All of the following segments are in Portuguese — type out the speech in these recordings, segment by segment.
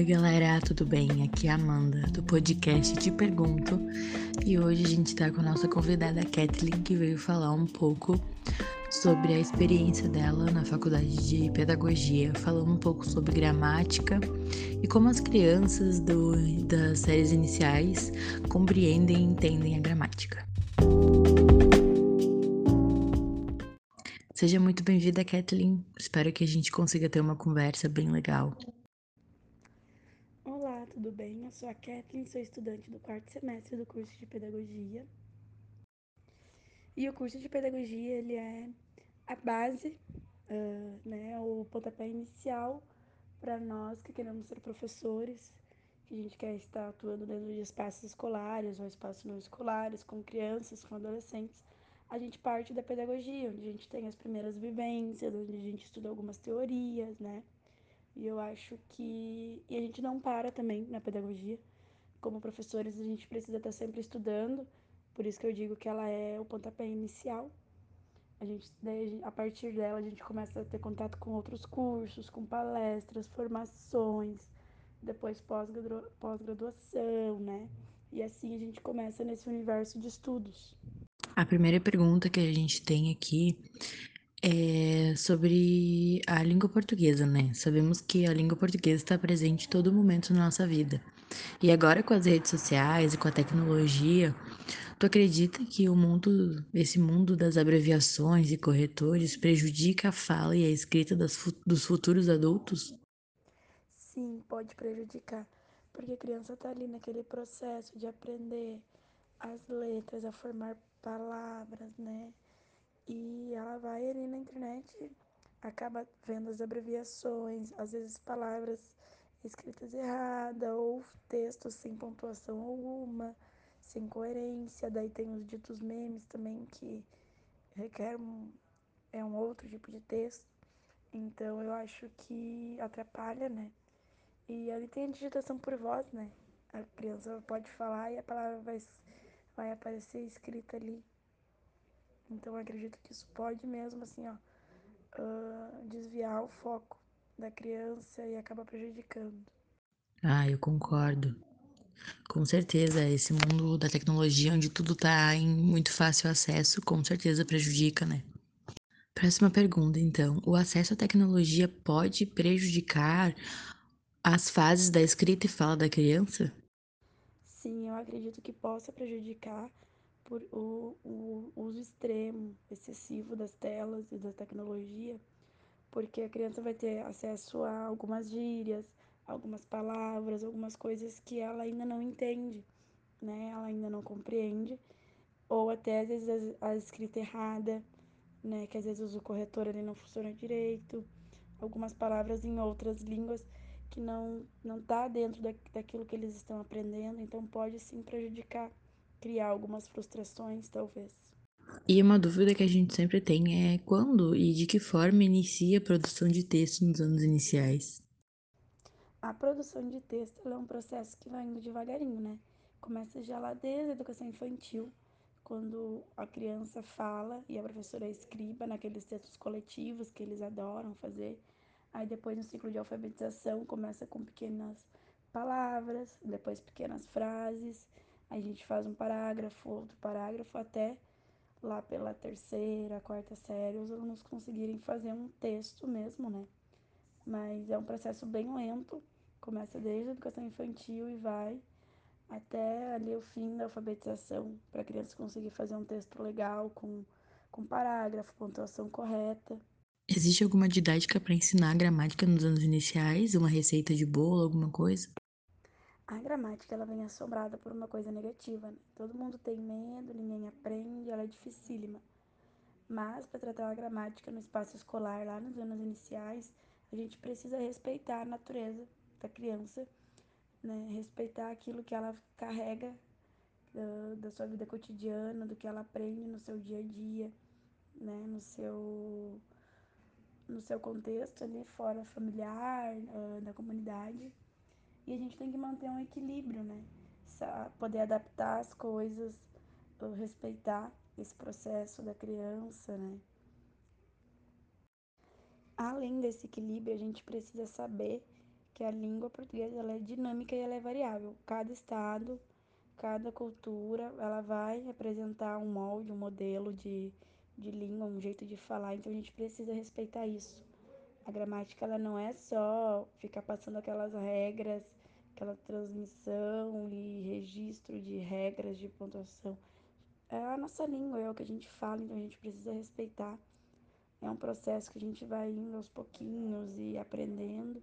Oi, galera, tudo bem? Aqui é a Amanda, do podcast Te Pergunto. E hoje a gente tá com a nossa convidada Kathleen, que veio falar um pouco sobre a experiência dela na faculdade de pedagogia, falando um pouco sobre gramática e como as crianças do, das séries iniciais compreendem e entendem a gramática. Seja muito bem-vinda, Kathleen. Espero que a gente consiga ter uma conversa bem legal. Tudo bem? Eu sou a Kathleen, sou estudante do quarto semestre do curso de Pedagogia. E o curso de Pedagogia, ele é a base, uh, né, o pontapé inicial para nós que queremos ser professores, que a gente quer estar atuando dentro de espaços escolares ou espaços não escolares, com crianças, com adolescentes, a gente parte da pedagogia, onde a gente tem as primeiras vivências, onde a gente estuda algumas teorias, né? E eu acho que. E a gente não para também na pedagogia. Como professores, a gente precisa estar sempre estudando, por isso que eu digo que ela é o pontapé inicial. A gente, a partir dela, a gente começa a ter contato com outros cursos, com palestras, formações, depois pós-graduação, né? E assim a gente começa nesse universo de estudos. A primeira pergunta que a gente tem aqui é sobre a língua portuguesa, né? Sabemos que a língua portuguesa está presente em todo momento na nossa vida. E agora com as redes sociais e com a tecnologia, tu acredita que o mundo, esse mundo das abreviações e corretores prejudica a fala e a escrita das, dos futuros adultos? Sim, pode prejudicar, porque a criança está ali naquele processo de aprender as letras, a formar palavras, né? E ela vai ali na internet, acaba vendo as abreviações, às vezes palavras escritas erradas ou textos sem pontuação alguma, sem coerência. Daí tem os ditos memes também que requer um, é um outro tipo de texto. Então eu acho que atrapalha, né? E ali tem a digitação por voz, né? A criança pode falar e a palavra vai vai aparecer escrita ali. Então eu acredito que isso pode mesmo, assim, ó, uh, desviar o foco da criança e acaba prejudicando. Ah, eu concordo. Com certeza, esse mundo da tecnologia, onde tudo está em muito fácil acesso, com certeza prejudica, né? Próxima pergunta, então. O acesso à tecnologia pode prejudicar as fases da escrita e fala da criança? Sim, eu acredito que possa prejudicar por o, o uso extremo, excessivo das telas e da tecnologia, porque a criança vai ter acesso a algumas gírias, algumas palavras, algumas coisas que ela ainda não entende, né? Ela ainda não compreende, ou até às vezes a, a escrita errada, né? Que às vezes o corretor ele não funciona direito, algumas palavras em outras línguas que não não está dentro da, daquilo que eles estão aprendendo, então pode sim prejudicar, criar algumas frustrações, talvez. E uma dúvida que a gente sempre tem é quando e de que forma inicia a produção de texto nos anos iniciais? A produção de texto é um processo que vai indo devagarinho, né? Começa já lá desde a educação infantil, quando a criança fala e a professora escriba naqueles textos coletivos que eles adoram fazer. Aí depois no ciclo de alfabetização começa com pequenas palavras, depois pequenas frases. A gente faz um parágrafo, outro parágrafo até lá pela terceira, quarta série, os alunos conseguirem fazer um texto mesmo, né? Mas é um processo bem lento, começa desde a educação infantil e vai até ali o fim da alfabetização, para a criança conseguir fazer um texto legal, com, com parágrafo, pontuação correta. Existe alguma didática para ensinar gramática nos anos iniciais? Uma receita de bolo, alguma coisa? A gramática ela vem assombrada por uma coisa negativa. Né? Todo mundo tem medo, ninguém aprende, ela é dificílima. Mas para tratar a gramática no espaço escolar, lá nos anos iniciais, a gente precisa respeitar a natureza da criança, né? respeitar aquilo que ela carrega uh, da sua vida cotidiana, do que ela aprende no seu dia a dia, né? no seu no seu contexto ali fora familiar, uh, da comunidade. E a gente tem que manter um equilíbrio, né? Poder adaptar as coisas, respeitar esse processo da criança, né? Além desse equilíbrio, a gente precisa saber que a língua portuguesa ela é dinâmica e ela é variável. Cada estado, cada cultura, ela vai apresentar um molde, um modelo de, de língua, um jeito de falar, então a gente precisa respeitar isso. A gramática ela não é só ficar passando aquelas regras, aquela transmissão e registro de regras de pontuação. É a nossa língua, é o que a gente fala, então a gente precisa respeitar. É um processo que a gente vai indo aos pouquinhos e aprendendo,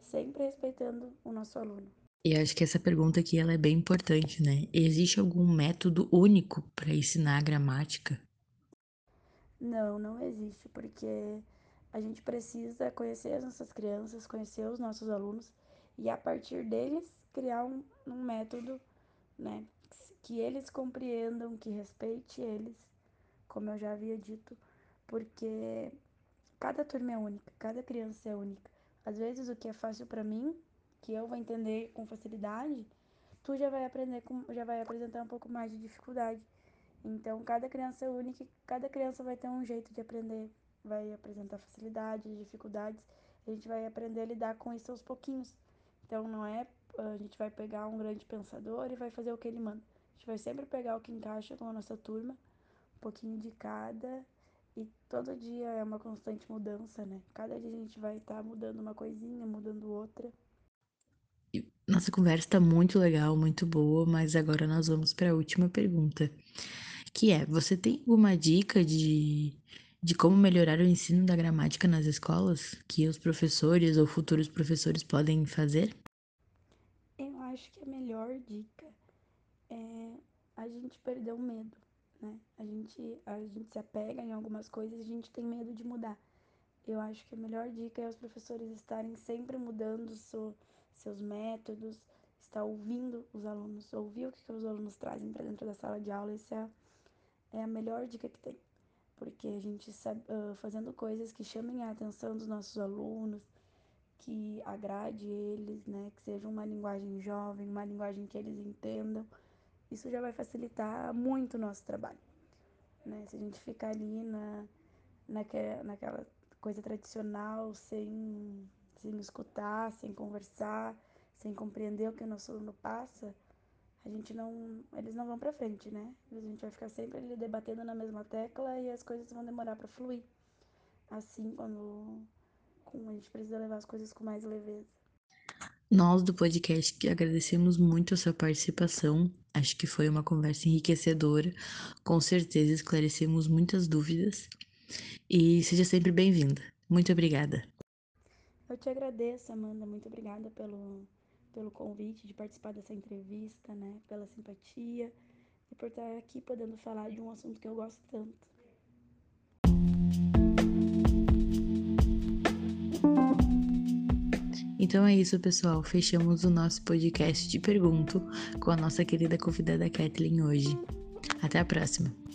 sempre respeitando o nosso aluno. E acho que essa pergunta aqui ela é bem importante, né? Existe algum método único para ensinar a gramática? Não, não existe, porque a gente precisa conhecer as nossas crianças, conhecer os nossos alunos e a partir deles criar um, um método, né, que eles compreendam, que respeite eles, como eu já havia dito, porque cada turma é única, cada criança é única. Às vezes o que é fácil para mim, que eu vou entender com facilidade, tu já vai aprender com, já vai apresentar um pouco mais de dificuldade. Então, cada criança é única, cada criança vai ter um jeito de aprender, vai apresentar facilidades, dificuldades, a gente vai aprender a lidar com isso aos pouquinhos. Então não é a gente vai pegar um grande pensador e vai fazer o que ele manda. A gente vai sempre pegar o que encaixa com a nossa turma, um pouquinho de cada, e todo dia é uma constante mudança, né? Cada dia a gente vai estar tá mudando uma coisinha, mudando outra. Nossa conversa está muito legal, muito boa, mas agora nós vamos para a última pergunta, que é: você tem alguma dica de de como melhorar o ensino da gramática nas escolas que os professores ou futuros professores podem fazer? Eu acho que a melhor dica é a gente perder o medo, né? A gente, a gente se apega em algumas coisas a gente tem medo de mudar. Eu acho que a melhor dica é os professores estarem sempre mudando seus métodos, estar ouvindo os alunos, ouvir o que, que os alunos trazem para dentro da sala de aula. Essa é, é a melhor dica que tem porque a gente sabe, uh, fazendo coisas que chamem a atenção dos nossos alunos, que agrade eles, né, que seja uma linguagem jovem, uma linguagem que eles entendam, isso já vai facilitar muito o nosso trabalho, né? Se a gente ficar ali na, naquela, naquela coisa tradicional, sem, sem escutar, sem conversar, sem compreender o que o nosso aluno passa, a gente não, eles não vão para frente, né? A gente vai ficar sempre ali debatendo na mesma tecla e as coisas vão demorar para fluir. Assim, quando com, a gente precisa levar as coisas com mais leveza. Nós do podcast agradecemos muito a sua participação. Acho que foi uma conversa enriquecedora. Com certeza esclarecemos muitas dúvidas. E seja sempre bem-vinda. Muito obrigada. Eu te agradeço, Amanda. Muito obrigada pelo pelo convite de participar dessa entrevista, né? Pela simpatia e por estar aqui podendo falar de um assunto que eu gosto tanto. Então é isso, pessoal. Fechamos o nosso podcast de Pergunto com a nossa querida convidada Kathleen hoje. Até a próxima!